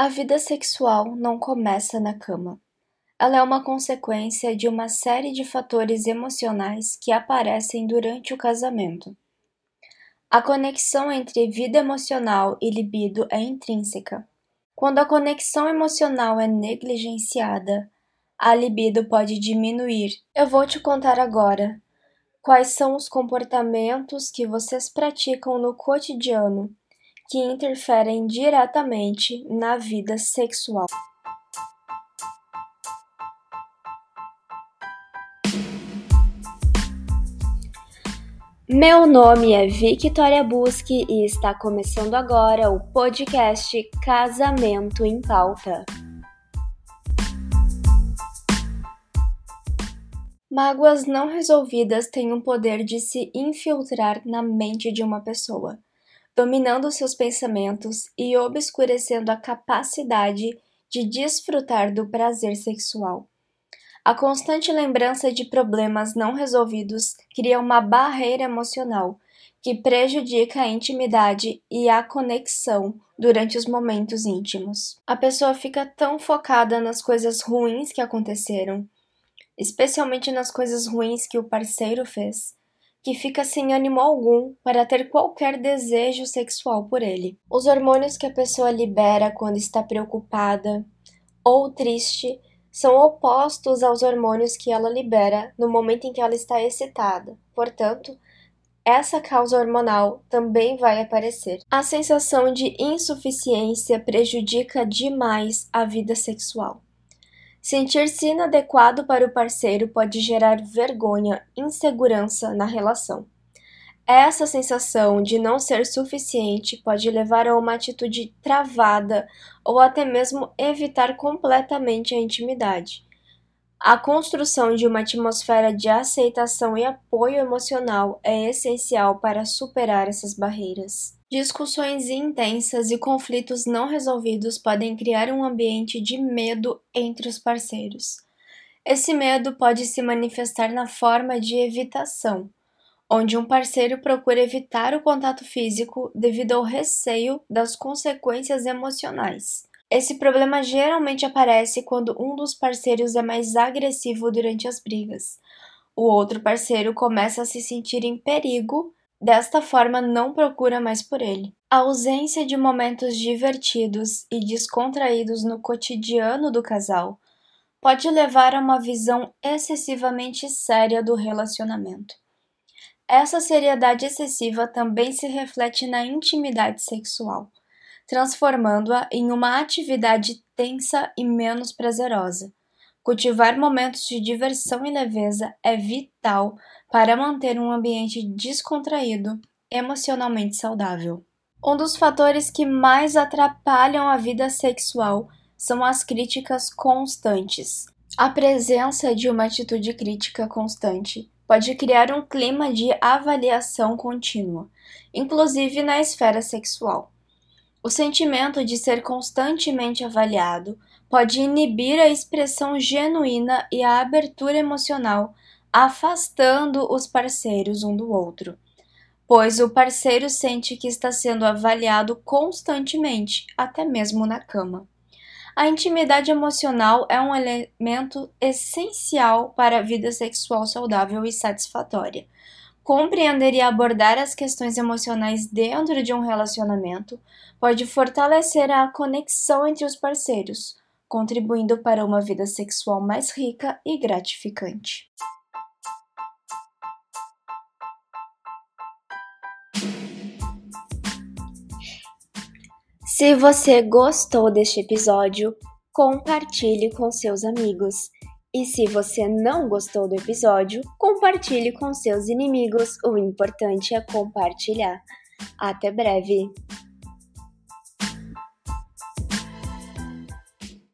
A vida sexual não começa na cama. Ela é uma consequência de uma série de fatores emocionais que aparecem durante o casamento. A conexão entre vida emocional e libido é intrínseca. Quando a conexão emocional é negligenciada, a libido pode diminuir. Eu vou te contar agora quais são os comportamentos que vocês praticam no cotidiano que interferem diretamente na vida sexual. Meu nome é Victoria Busque e está começando agora o podcast Casamento em Pauta. Mágoas não resolvidas têm o poder de se infiltrar na mente de uma pessoa dominando seus pensamentos e obscurecendo a capacidade de desfrutar do prazer sexual. A constante lembrança de problemas não resolvidos cria uma barreira emocional que prejudica a intimidade e a conexão durante os momentos íntimos. A pessoa fica tão focada nas coisas ruins que aconteceram, especialmente nas coisas ruins que o parceiro fez, que fica sem ânimo algum para ter qualquer desejo sexual por ele. Os hormônios que a pessoa libera quando está preocupada ou triste são opostos aos hormônios que ela libera no momento em que ela está excitada. Portanto, essa causa hormonal também vai aparecer. A sensação de insuficiência prejudica demais a vida sexual. Sentir-se inadequado para o parceiro pode gerar vergonha, insegurança na relação. Essa sensação de não ser suficiente pode levar a uma atitude travada ou até mesmo evitar completamente a intimidade. A construção de uma atmosfera de aceitação e apoio emocional é essencial para superar essas barreiras. Discussões intensas e conflitos não resolvidos podem criar um ambiente de medo entre os parceiros. Esse medo pode se manifestar na forma de evitação, onde um parceiro procura evitar o contato físico devido ao receio das consequências emocionais. Esse problema geralmente aparece quando um dos parceiros é mais agressivo durante as brigas. O outro parceiro começa a se sentir em perigo Desta forma, não procura mais por ele. A ausência de momentos divertidos e descontraídos no cotidiano do casal pode levar a uma visão excessivamente séria do relacionamento. Essa seriedade excessiva também se reflete na intimidade sexual, transformando-a em uma atividade tensa e menos prazerosa. Cultivar momentos de diversão e leveza é vital para manter um ambiente descontraído, emocionalmente saudável. Um dos fatores que mais atrapalham a vida sexual são as críticas constantes. A presença de uma atitude crítica constante pode criar um clima de avaliação contínua, inclusive na esfera sexual. O sentimento de ser constantemente avaliado pode inibir a expressão genuína e a abertura emocional afastando os parceiros um do outro, pois o parceiro sente que está sendo avaliado constantemente, até mesmo na cama. A intimidade emocional é um elemento essencial para a vida sexual saudável e satisfatória. Compreender e abordar as questões emocionais dentro de um relacionamento pode fortalecer a conexão entre os parceiros, contribuindo para uma vida sexual mais rica e gratificante. Se você gostou deste episódio, compartilhe com seus amigos. E se você não gostou do episódio, compartilhe com seus inimigos. O importante é compartilhar. Até breve!